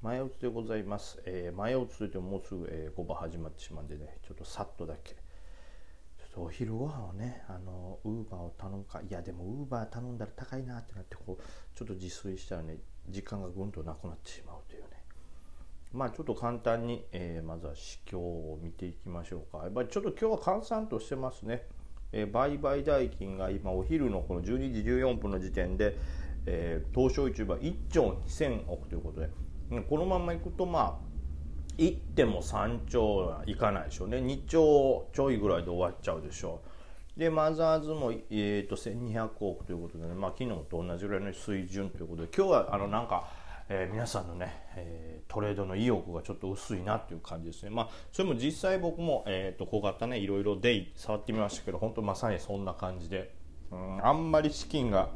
前打つでございます。えー前打つといってももうすぐ、えー、5番始まってしまうんでね、ちょっとさっとだけ。ちょっとお昼ご飯をね、あの、ウーバーを頼むか、いやでもウーバー頼んだら高いなってなって、こう、ちょっと自炊したらね、時間がぐんとなくなってしまうというね。まあちょっと簡単に、えーまずは市況を見ていきましょうか。やっぱりちょっと今日は閑散としてますね。えー売買代金が今お昼のこの12時14分の時点で、えー東証一部は1兆2000億ということで、このままいくとまあ行っても3兆はいかないでしょうね。2兆ちょいぐらいで終わっちゃうでしょう。でマザーズも、えー、と1200億ということで、ね、まあ、昨日と同じぐらいの水準ということで今日はあのなんか、えー皆さんのね、えートレードの意欲がちょっと薄いなという感じですね。まあそれも実際僕も、えー、と小型ねいろいろデイ触ってみましたけど本当まさにそんな感じで、うん、あんまり資金が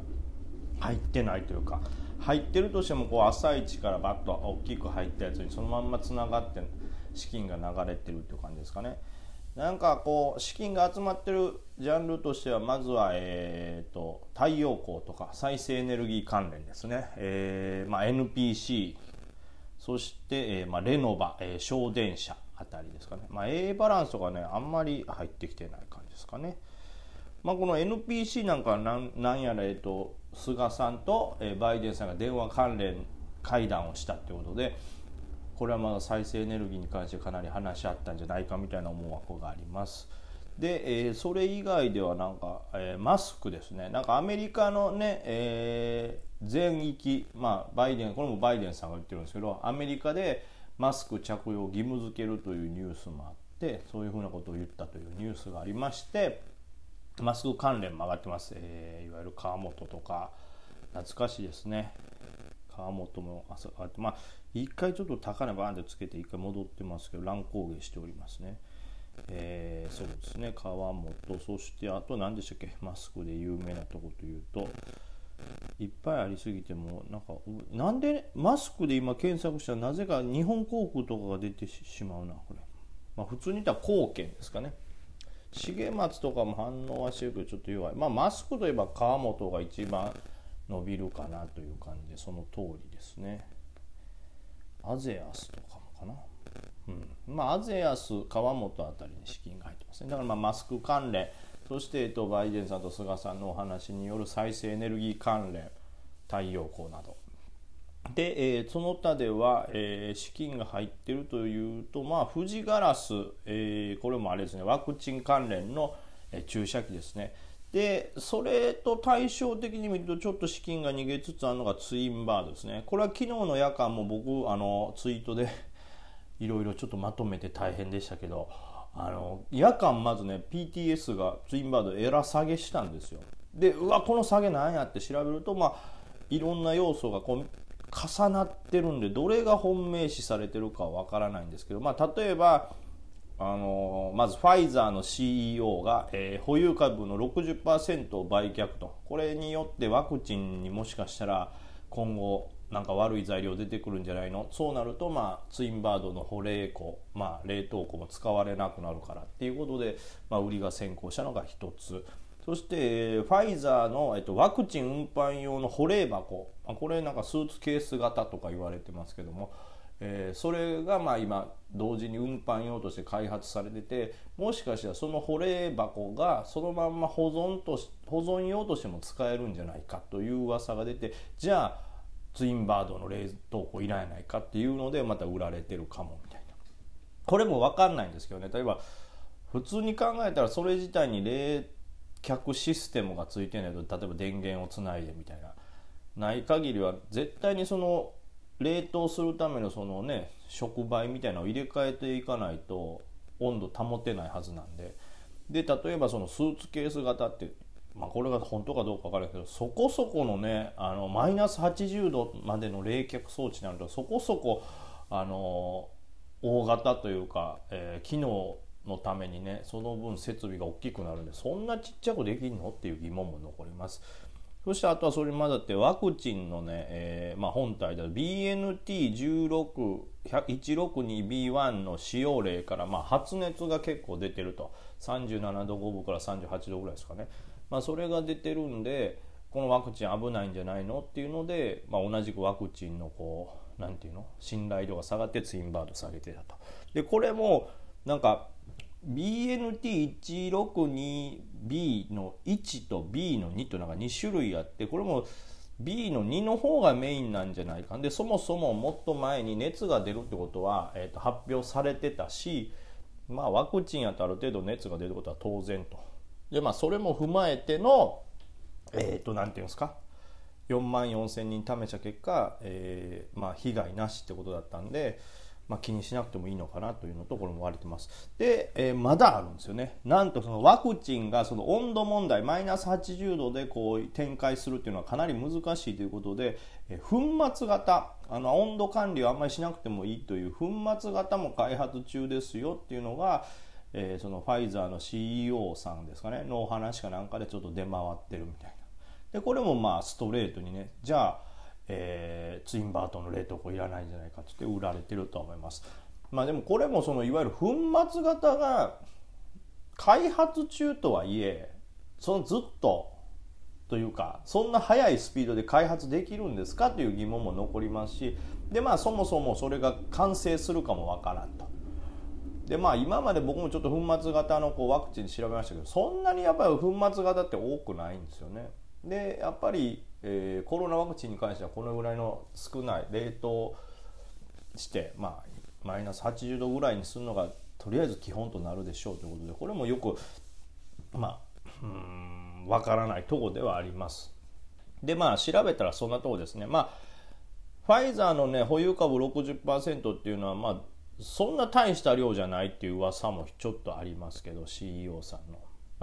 入ってないというか入ってるとしてもこう朝一からバッと大きく入ったやつにそのまんまつながって資金が流れてるっていう感じですかね。なんかこう資金が集まってるジャンルとしてはまずは、えー、と太陽光とか再生エネルギー関連ですね、えーまあ、NPC そして、えまあ、レノバ、えー省電車あたりですかね、まあ、A バランスとかねあんまり入ってきてない感じですかね。まあ、この NPC なんかはなんなんやら、えっと、菅さんと、えバイデンさんが電話関連会談をしたということでこれはまだ再生エネルギーに関してかなり話し合ったんじゃないかみたいな思惑があります。で、えーそれ以外ではなんか、えーマスクですねなんかアメリカのね、えー全域、まあ、バイデンこれもバイデンさんが言ってるんですけどアメリカでマスク着用を義務付けるというニュースもあってそういうふうなことを言ったというニュースがありましてマスク関連も上がってます、えーいわゆる川本とか懐かしいですね。川本も朝上がってまあ一回ちょっと高値バーンでつけて一回戻ってますけど乱高下しておりますね。えーそうですね。川本そしてあと何でしたっけ？マスクで有名なとこというといっぱいありすぎてもなんかなんでマスクで今検索したらなぜか日本航空とかが出てししまうなこれ、まあ、普通に言ったら貢献ですかね。重松とかも反応はしてるけどちょっと弱いまあマスクといえば川本が一番伸びるかなという感じでその通りですねアゼアスとかもかなうんまあ、アゼアス、川本あたりに資金が入ってますね。だからまあマスク関連、そして、えっと、バイデンさんと菅さんのお話による再生エネルギー関連、太陽光など。で、えーその他では、えー資金が入っているというと、まあ、富士ガラス、えーこれもあれですね、ワクチン関連の、えー注射器ですね。で、それと対照的に見ると、ちょっと資金が逃げつつあるのがツインバードですね。これは昨日の夜間も僕、あの、ツイートで いろいろちょっとまとめて大変でしたけど、あの、夜間まずね、PTS がツインバードエラ下げしたんですよ。で、うわ、この下げなんやって調べると、まあ、いろんな要素がこう重なってるんで、どれが本命視されてるかわからないんですけど、まあ、例えば、あのまずファイザーの CEO が、えー保有株の60%を売却と。これによってワクチンにもしかしたら今後なんか悪い材料出てくるんじゃないの？そうなると、まあ、ツインバードの保冷庫、まあ、冷凍庫も使われなくなるからっていうことで、まあ、売りが先行したのが一つ。そしてファイザーの、えっと、ワクチン運搬用の保冷箱。まあこれなんかスーツケース型とか言われてますけども。えーそれがまあ今同時に運搬用として開発されててもしかしたらその保冷箱がそのまんま保存とし保存用としても使えるんじゃないかという噂が出てじゃあツインバードの冷凍庫いらないかっていうのでまた売られてるかもみたいな。これも分かんないんですけどね。例えば普通に考えたらそれ自体に冷却システムがついてないと例えば電源をつないでみたいな。ない限りは絶対にその冷凍するためのそのね触媒みたいなのを入れ替えていかないと温度保てないはずなんで。で例えばそのスーツケース型って、まあ、これが本当かどうか分からないけどそこそこのねあのマイナス80度までの冷却装置になるとそこそこあの大型というか、えー機能のためにねその分設備が大きくなるんでそんなちっちゃくできんのっていう疑問も残ります。そしてあとはそれに混ざってワクチンのね、えーまあ、本体で BNT162B1 の使用例から、まあ、発熱が結構出てると37度5分から38度ぐらいですかね、まあ、それが出てるんでこのワクチン危ないんじゃないのっていうので、まあ、同じくワクチンのこうなんていうの信頼度が下がってツインバード下げてたと。でこれもなんか BNT162B の1と B の2となんか2種類あってこれも B の2の方がメインなんじゃないか。でそもそももっと前に熱が出るってことは、えー、と発表されてたし、まあ、ワクチンやとある程度熱が出ることは当然と。で、まあ、それも踏まえてのえっ、ー、と何て言うんですか？4万4千人試した結果、えーまあ、被害なしってことだったんで、まあ、気にしなくてもいいのかなというのところも割れてます。で、えー、まだあるんですよね。なんとそのワクチンがその温度問題マイナス80度でこう展開するっていうのはかなり難しいということで、えー、粉末型あの温度管理をあんまりしなくてもいいという粉末型も開発中ですよっていうのが、えー、そのファイザーの CEO さんですかねのお話かなんかでちょっと出回ってるみたいな。でこれもまあストレートにねじゃあえー、ツインバートの冷凍庫いらないんじゃないかっつって売られてると思います。まあでもこれもそのいわゆる粉末型が開発中とはいえそのずっとというかそんな速いスピードで開発できるんですかという疑問も残りますしでまあそもそもそれが完成するかもわからんと。でまあ今まで僕もちょっと粉末型のこうワクチン調べましたけどそんなにやっぱり粉末型って多くないんですよね。でやっぱりえー、コロナワクチンに関してはこのぐらいの少ない冷凍して、まあ、マイナス80度ぐらいにするのがとりあえず基本となるでしょうということでこれもよくまあうん分からないとこではあります。でまあ調べたらそんなとこですね。まあファイザーのね保有株60%っていうのはまあそんな大した量じゃないっていう噂もちょっとありますけど CEO さんの。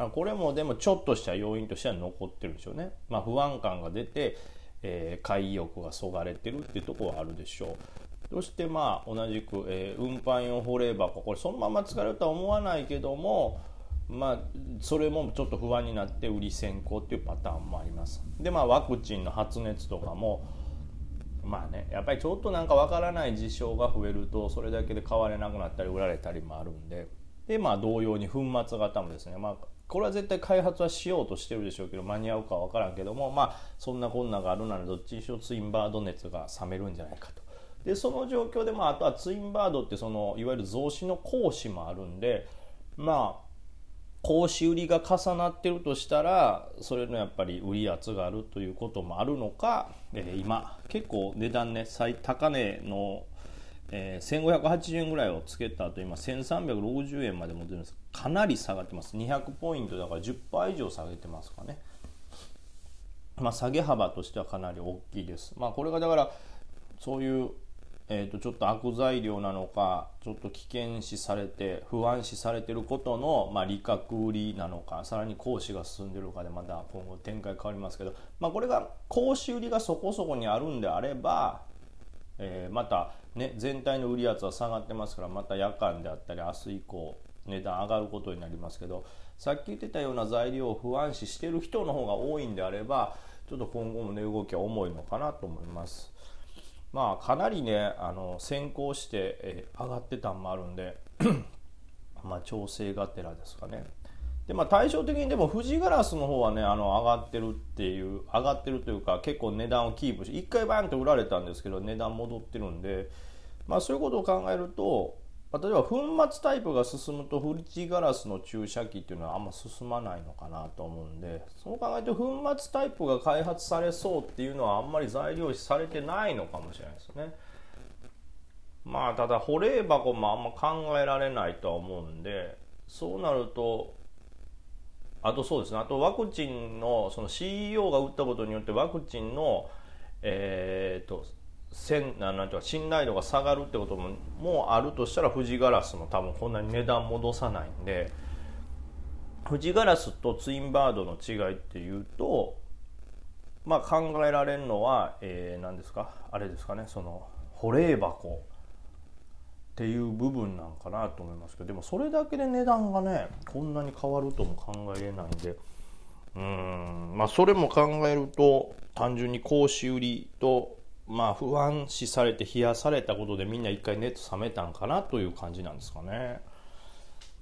これもでもちょっとした要因としては残ってるんでしょうね。まあ、不安感が出て、えー、買い欲がそがれてるっていうとこはあるでしょう。そしてまあ同じく、えー、運搬用保冷箱これそのまま使えるとは思わないけどもまあそれもちょっと不安になって売り先行っていうパターンもあります。でまあワクチンの発熱とかもまあねやっぱりちょっとなんかわからない事象が増えるとそれだけで買われなくなったり売られたりもあるんででまあ同様に粉末型もですね、まあ、これは絶対開発はしようとしてるでしょうけど間に合うかは分からんけどもまあそんなこんながあるならどっちにしろツインバード熱が冷めるんじゃないかと。でその状況で、まあ、あとはツインバードってそのいわゆる増資の講師もあるんでまあ講師売りが重なってるとしたらそれのやっぱり売り圧があるということもあるのか、えー、今結構値段ね最高値のえー、1580円ぐらいをつけた後今1360円まで戻ってるんです。かなり下がってます。200ポイントだから10%以上下げてますかね。まあ下げ幅としてはかなり大きいです。まあこれがだからそういうえー、とちょっと悪材料なのかちょっと危険視されて不安視されてることの、まあ、利確売りなのかさらに講師が進んでるかでまた今後展開変わりますけど、まあ、これが講師売りがそこそこにあるんであればえー、また、ね、全体の売り圧は下がってますからまた夜間であったり明日以降値段上がることになりますけどさっき言ってたような材料を不安視してる人の方が多いんであればちょっと今後も値動きは重いのかなと思います。まあかなりねあの先行して、え、上がってたんもあるんで まあ調整がてらですかね。でまあ、対照的にでも富士ガラスの方はねあの上がってるっていう上がってるというか結構値段をキープして1回バーンと売られたんですけど値段戻ってるんで、まあ、そういうことを考えると、ま、例えば粉末タイプが進むと富士ガラスの注射器っていうのはあんま進まないのかなと思うんでそう考えると粉末タイプが開発されそうっていうのはあんまり材料視されてないのかもしれないですね。まあただ保冷箱もあんま考えられないとは思うんでそうなるとあとそうですね。あとワクチンのその CEO が打ったことによってワクチンのえーと、せんなんていうか信頼度が下がるってことももうあるとしたら富士ガラスも多分こんなに値段戻さないんで富士ガラスとツインバードの違いっていうとまあ考えられるのは、えー、何ですか？あれですかね。その保冷箱。っていう部分なんかなと思いますけどでもそれだけで値段がねこんなに変わるとも考えれないんでうんまあそれも考えると単純に格子売りとまあ不安視されて冷やされたことでみんな一回熱冷めたんかなという感じなんですかね。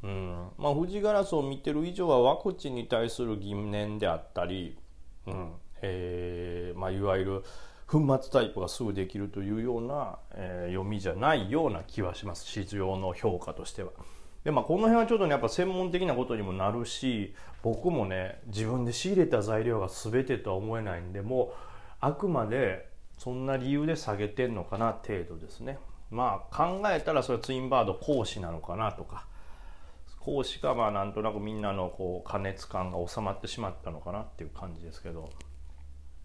うんまあ、富士ガラスを見てる以上はワクチンに対する疑念であったり、うんえーまあ、いわゆる粉末タイプがすぐできるというような、えー、読みじゃないような気はします。市場の評価としては。でまあ、この辺はちょっとねやっぱ専門的なことにもなるし僕もね自分で仕入れた材料が全てとは思えないんでもうあくまでそんな理由で下げてんのかな程度ですね。まあ考えたらそれはツインバード講師なのかなとか。講師がまあなんとなくみんなのこう加熱感が収まってしまったのかなっていう感じですけど。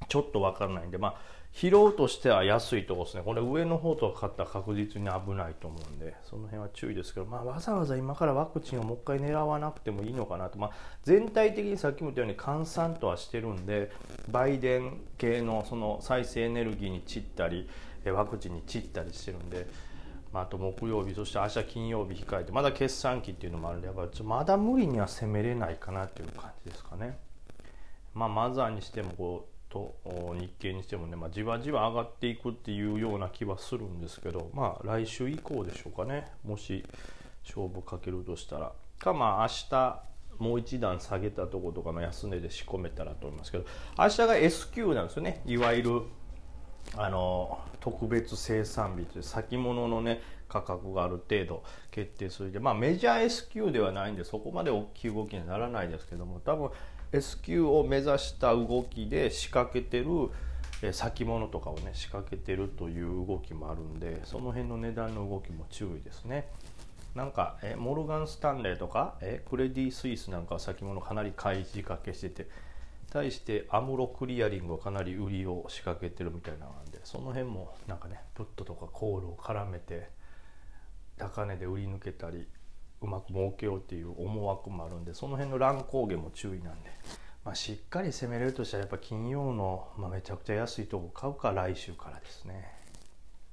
ちょっと分からないんでまあ疲労としては安いとこですねこれ上の方とか買ったら確実に危ないと思うんでその辺は注意ですけど、まあ、わざわざ今からワクチンをもう一回狙わなくてもいいのかなと、まあ、全体的にさっきも言ったように閑散とはしてるんで売電系のその再生エネルギーに散ったりワクチンに散ったりしてるんで。まあ、あと木曜日そして明日金曜日控えてまだ決算期っていうのもあるんでやっぱまだ無理には攻めれないかなっていう感じですかね。まあ、マザーにしてもこうと日経にしてもね、まあ、じわじわ上がっていくっていうような気はするんですけどまあ来週以降でしょうかね。もし勝負かけるとしたら。かまあ明日もう一段下げたとことかの安値で仕込めたらと思いますけど明日が S q なんですよね。いわゆるあの特別生産日という先物のね価格がある程度決定する。でまあメジャー S q ではないんでそこまで大きい動きにはならないですけども多分 S q を目指した動きで仕掛けてる先物とかをね仕掛けてるという動きもあるんでその辺の値段の動きも注意ですね。なんかえモルガン・スタンレーとかえクレディ・スイスなんかは先物かなり買い仕掛けしてて対してアムロクリアリングはかなり売りを仕掛けてるみたいなのなんでその辺もなんかねプットとかコールを絡めて高値で売り抜けたりうまく儲けようっていう思惑もあるんでその辺の乱高下も注意なんで、まあ、しっかり攻めれるとしたらやっぱ金曜の、まあ、めちゃくちゃ安いとこ買うか来週からですね。